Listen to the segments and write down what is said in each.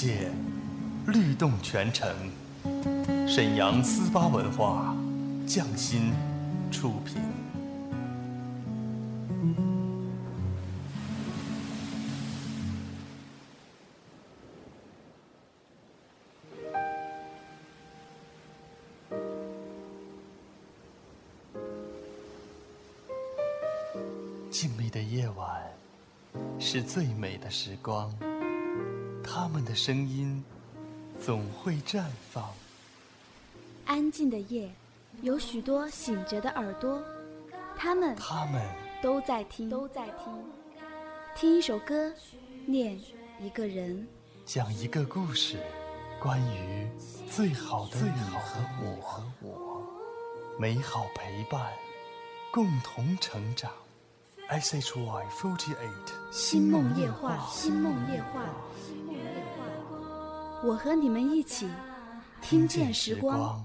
界，律动全城。沈阳思巴文化，匠心出品。静谧的夜晚，是最美的时光。他们的声音总会绽放。安静的夜，有许多醒着的耳朵，他们他们都在听，都在听。听一首歌，念一个人，讲一个故事，关于最好的你和我，美好陪伴，共同成长。S H Y forty eight，星梦夜话，星梦夜话。我和你们一起听见时光，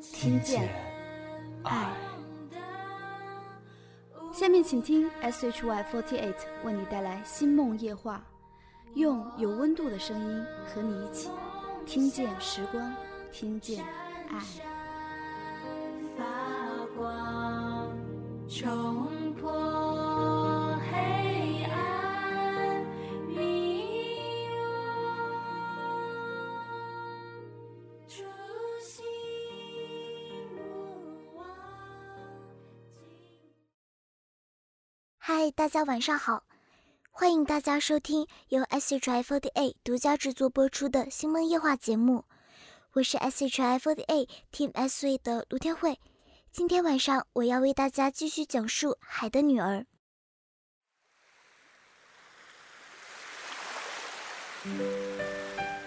听见爱。下面请听 SHY48 为你带来《星梦夜话》，用有温度的声音和你一起听见时光，听见爱。嗨，大家晚上好！欢迎大家收听由 S H I Forty Eight 独家制作播出的《星梦夜话》节目，我是 S H I Forty Eight Team S 队的卢天慧。今天晚上我要为大家继续讲述《海的女儿》。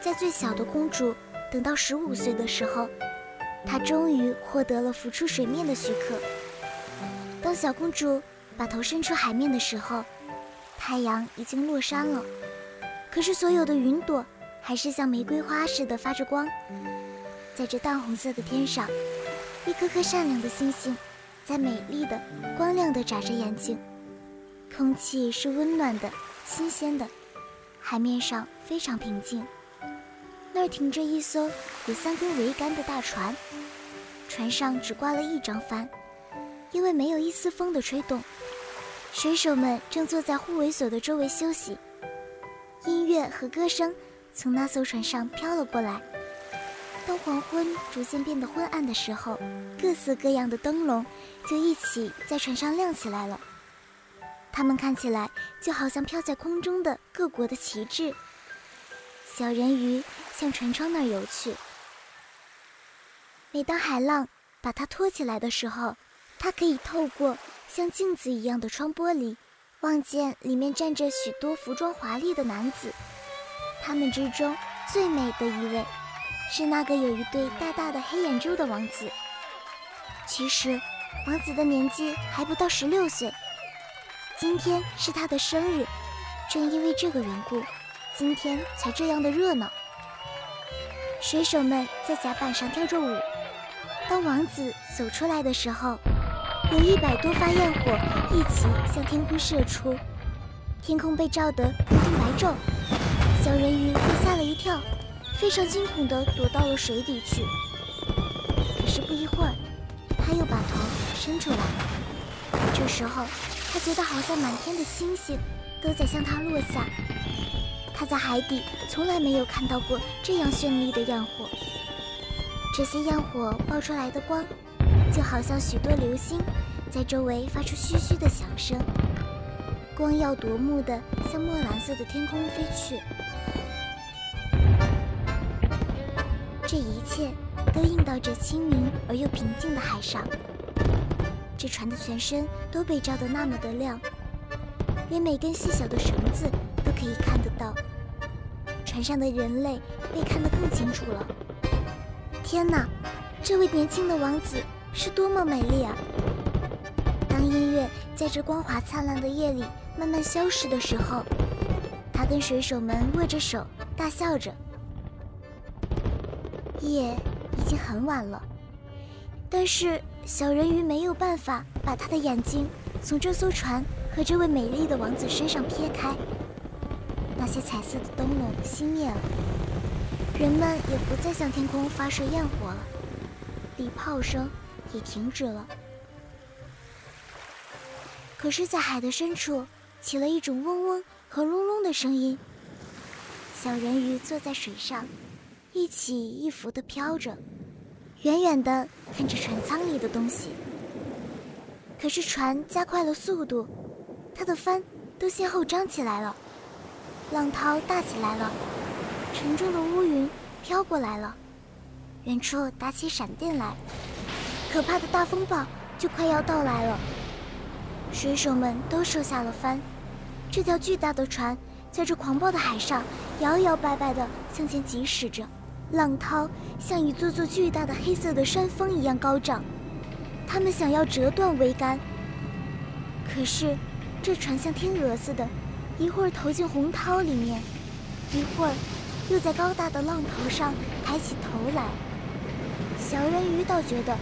在最小的公主等到十五岁的时候，她终于获得了浮出水面的许可。当小公主。把头伸出海面的时候，太阳已经落山了。可是所有的云朵还是像玫瑰花似的发着光。在这淡红色的天上，一颗颗善良的星星，在美丽的、光亮的眨着眼睛。空气是温暖的、新鲜的，海面上非常平静。那儿停着一艘有三根桅杆的大船，船上只挂了一张帆，因为没有一丝风的吹动。水手们正坐在护卫所的周围休息，音乐和歌声从那艘船上飘了过来。当黄昏逐渐变得昏暗的时候，各色各样的灯笼就一起在船上亮起来了。它们看起来就好像飘在空中的各国的旗帜。小人鱼向船窗那儿游去。每当海浪把它托起来的时候，它可以透过。像镜子一样的窗玻璃，望见里面站着许多服装华丽的男子。他们之中最美的一位，是那个有一对大大的黑眼珠的王子。其实，王子的年纪还不到十六岁。今天是他的生日，正因为这个缘故，今天才这样的热闹。水手们在甲板上跳着舞。当王子走出来的时候。有一百多发焰火一起向天空射出，天空被照得乌云白昼。小人鱼被吓了一跳，非常惊恐地躲到了水底去。可是不一会儿，他又把头伸出来。这时候，他觉得好像满天的星星都在向他落下。他在海底从来没有看到过这样绚丽的焰火。这些焰火爆出来的光。就好像许多流星在周围发出嘘嘘的响声，光耀夺目的向墨蓝色的天空飞去。这一切都映到这清明而又平静的海上。这船的全身都被照得那么的亮，连每根细小的绳子都可以看得到。船上的人类被看得更清楚了。天哪，这位年轻的王子！是多么美丽啊！音乐在这光华灿烂的夜里慢慢消失的时候，他跟水手们握着手，大笑着。夜已经很晚了，但是小人鱼没有办法把他的眼睛从这艘船和这位美丽的王子身上撇开。那些彩色的灯笼熄灭了，人们也不再向天空发射焰火了，礼炮声也停止了。可是，在海的深处，起了一种嗡嗡和隆隆的声音。小人鱼坐在水上，一起一伏地飘着，远远地看着船舱里的东西。可是船加快了速度，它的帆都先后张起来了，浪涛大起来了，沉重的乌云飘过来了，远处打起闪电来，可怕的大风暴就快要到来了。水手们都收下了帆，这条巨大的船在这狂暴的海上摇摇摆摆地向前疾驶着，浪涛像一座座巨大的黑色的山峰一样高涨，他们想要折断桅杆。可是，这船像天鹅似的，一会儿投进洪涛里面，一会儿又在高大的浪头上抬起头来。小人鱼倒觉得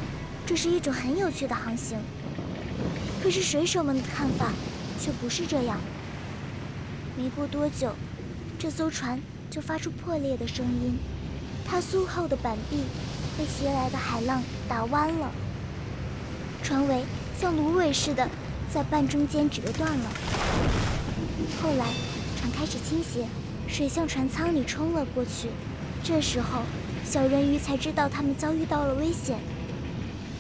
这是一种很有趣的航行。可是水手们的看法却不是这样。没过多久，这艘船就发出破裂的声音，它苏厚的板壁被袭来的海浪打弯了，船尾像芦苇似的在半中间折断了。后来，船开始倾斜，水向船舱里冲了过去。这时候，小人鱼才知道他们遭遇到了危险。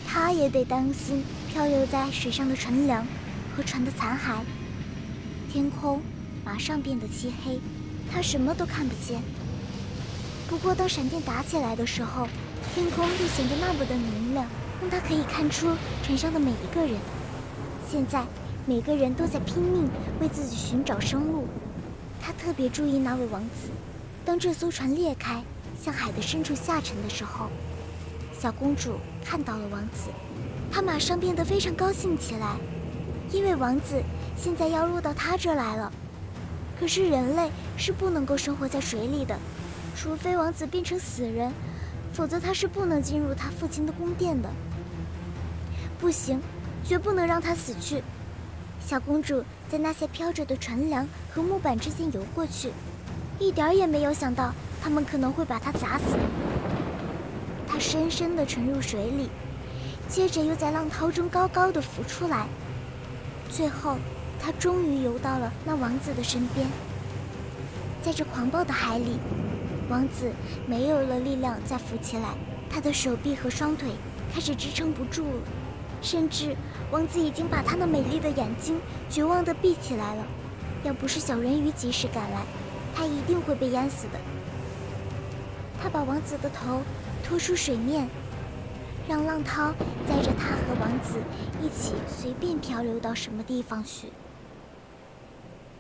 他也得担心漂流在水上的船梁和船的残骸。天空马上变得漆黑，他什么都看不见。不过，当闪电打起来的时候，天空又显得那么的明亮，让他可以看出船上的每一个人。现在，每个人都在拼命为自己寻找生路。他特别注意那位王子。当这艘船裂开，向海的深处下沉的时候。小公主看到了王子，她马上变得非常高兴起来，因为王子现在要落到她这来了。可是人类是不能够生活在水里的，除非王子变成死人，否则他是不能进入他父亲的宫殿的。不行，绝不能让他死去。小公主在那些飘着的船梁和木板之间游过去，一点也没有想到他们可能会把她砸死。他深深地沉入水里，接着又在浪涛中高高的浮出来，最后，他终于游到了那王子的身边。在这狂暴的海里，王子没有了力量再浮起来，他的手臂和双腿开始支撑不住了，甚至王子已经把他那美丽的眼睛绝望地闭起来了。要不是小人鱼及时赶来，他一定会被淹死的。他把王子的头。拖出水面，让浪涛载着他和王子一起随便漂流到什么地方去。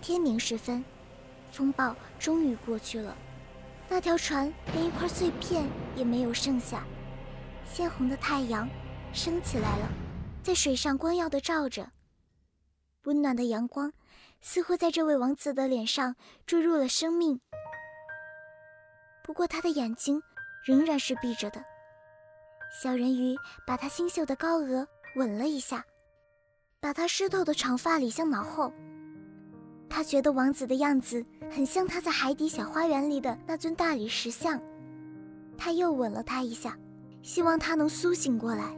天明时分，风暴终于过去了，那条船连一块碎片也没有剩下。鲜红的太阳升起来了，在水上光耀的照着，温暖的阳光似乎在这位王子的脸上注入了生命。不过他的眼睛。仍然是闭着的。小人鱼把他新秀的高额吻了一下，把他湿透的长发理向脑后。他觉得王子的样子很像他在海底小花园里的那尊大理石像。他又吻了他一下，希望他能苏醒过来。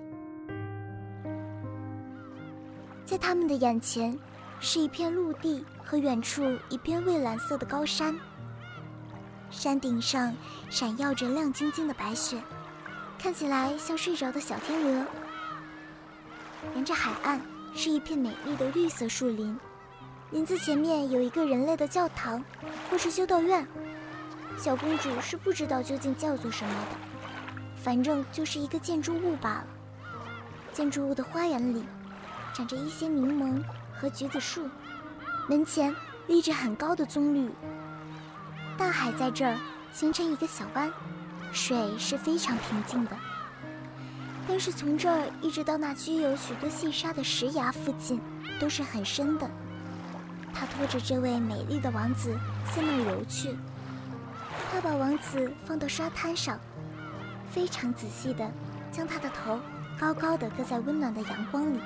在他们的眼前，是一片陆地和远处一片蔚蓝色的高山。山顶上闪耀着亮晶晶的白雪，看起来像睡着的小天鹅。沿着海岸是一片美丽的绿色树林，林子前面有一个人类的教堂，或是修道院。小公主是不知道究竟叫做什么的，反正就是一个建筑物罢了。建筑物的花园里长着一些柠檬和橘子树，门前立着很高的棕榈。大海在这儿形成一个小湾，水是非常平静的。但是从这儿一直到那具有许多细沙的石崖附近，都是很深的。他拖着这位美丽的王子向那儿游去。他把王子放到沙滩上，非常仔细地将他的头高高的搁在温暖的阳光里。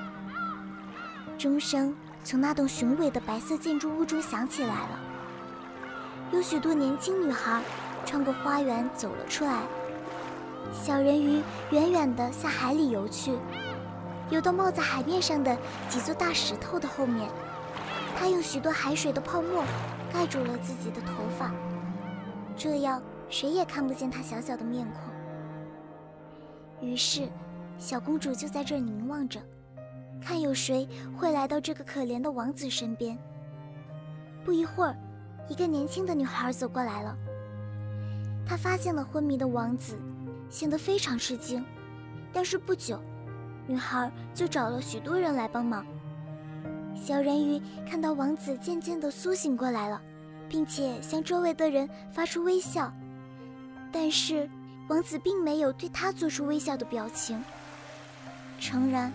钟声从那栋雄伟的白色建筑物中响起来了。有许多年轻女孩穿过花园走了出来。小人鱼远远地向海里游去，游到冒在海面上的几座大石头的后面。他用许多海水的泡沫盖住了自己的头发，这样谁也看不见他小小的面孔。于是，小公主就在这儿凝望着，看有谁会来到这个可怜的王子身边。不一会儿，一个年轻的女孩走过来了。他发现了昏迷的王子，显得非常吃惊。但是不久，女孩就找了许多人来帮忙。小人鱼看到王子渐渐地苏醒过来了，并且向周围的人发出微笑，但是王子并没有对他做出微笑的表情。诚然，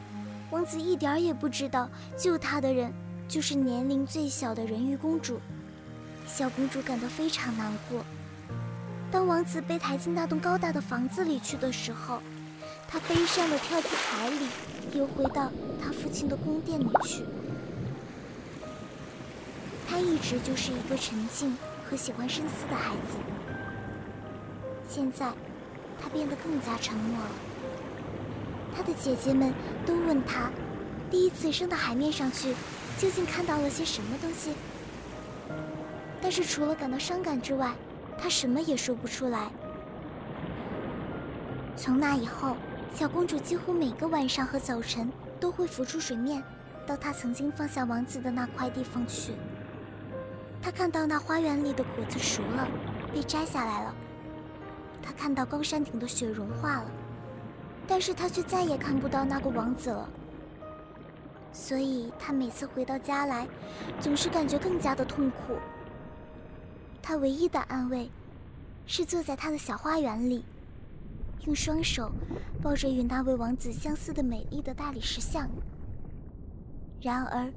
王子一点也不知道救他的人。就是年龄最小的人鱼公主，小公主感到非常难过。当王子被抬进那栋高大的房子里去的时候，他悲伤地跳进海里，游回到他父亲的宫殿里去。他一直就是一个沉静和喜欢深思的孩子，现在他变得更加沉默了。他的姐姐们都问他，第一次升到海面上去。究竟看到了些什么东西？但是除了感到伤感之外，她什么也说不出来。从那以后，小公主几乎每个晚上和早晨都会浮出水面，到她曾经放下王子的那块地方去。她看到那花园里的果子熟了，被摘下来了；她看到高山顶的雪融化了，但是她却再也看不到那个王子了。所以，她每次回到家来，总是感觉更加的痛苦。他唯一的安慰，是坐在他的小花园里，用双手抱着与那位王子相似的美丽的大理石像。然而，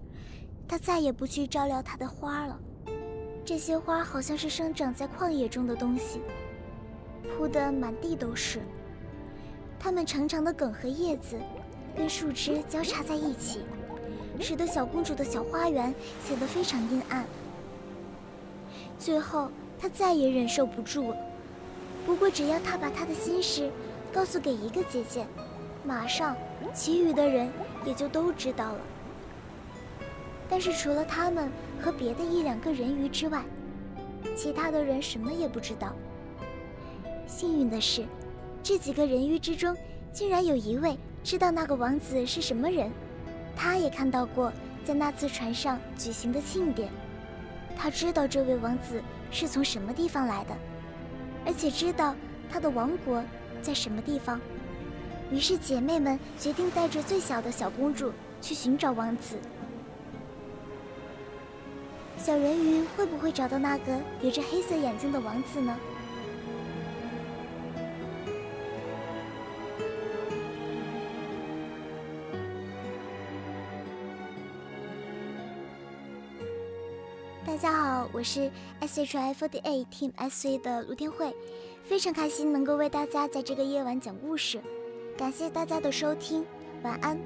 他再也不去照料他的花了。这些花好像是生长在旷野中的东西，铺得满地都是。它们长长的梗和叶子，跟树枝交叉在一起。使得小公主的小花园显得非常阴暗。最后，他再也忍受不住了。不过，只要他把他的心事告诉给一个姐姐，马上，其余的人也就都知道了。但是，除了他们和别的一两个人鱼之外，其他的人什么也不知道。幸运的是，这几个人鱼之中，竟然有一位知道那个王子是什么人。他也看到过在那次船上举行的庆典，他知道这位王子是从什么地方来的，而且知道他的王国在什么地方。于是姐妹们决定带着最小的小公主去寻找王子。小人鱼会不会找到那个有着黑色眼睛的王子呢？大家好，我是 S H I F T A Team S A 的卢天慧，非常开心能够为大家在这个夜晚讲故事，感谢大家的收听，晚安。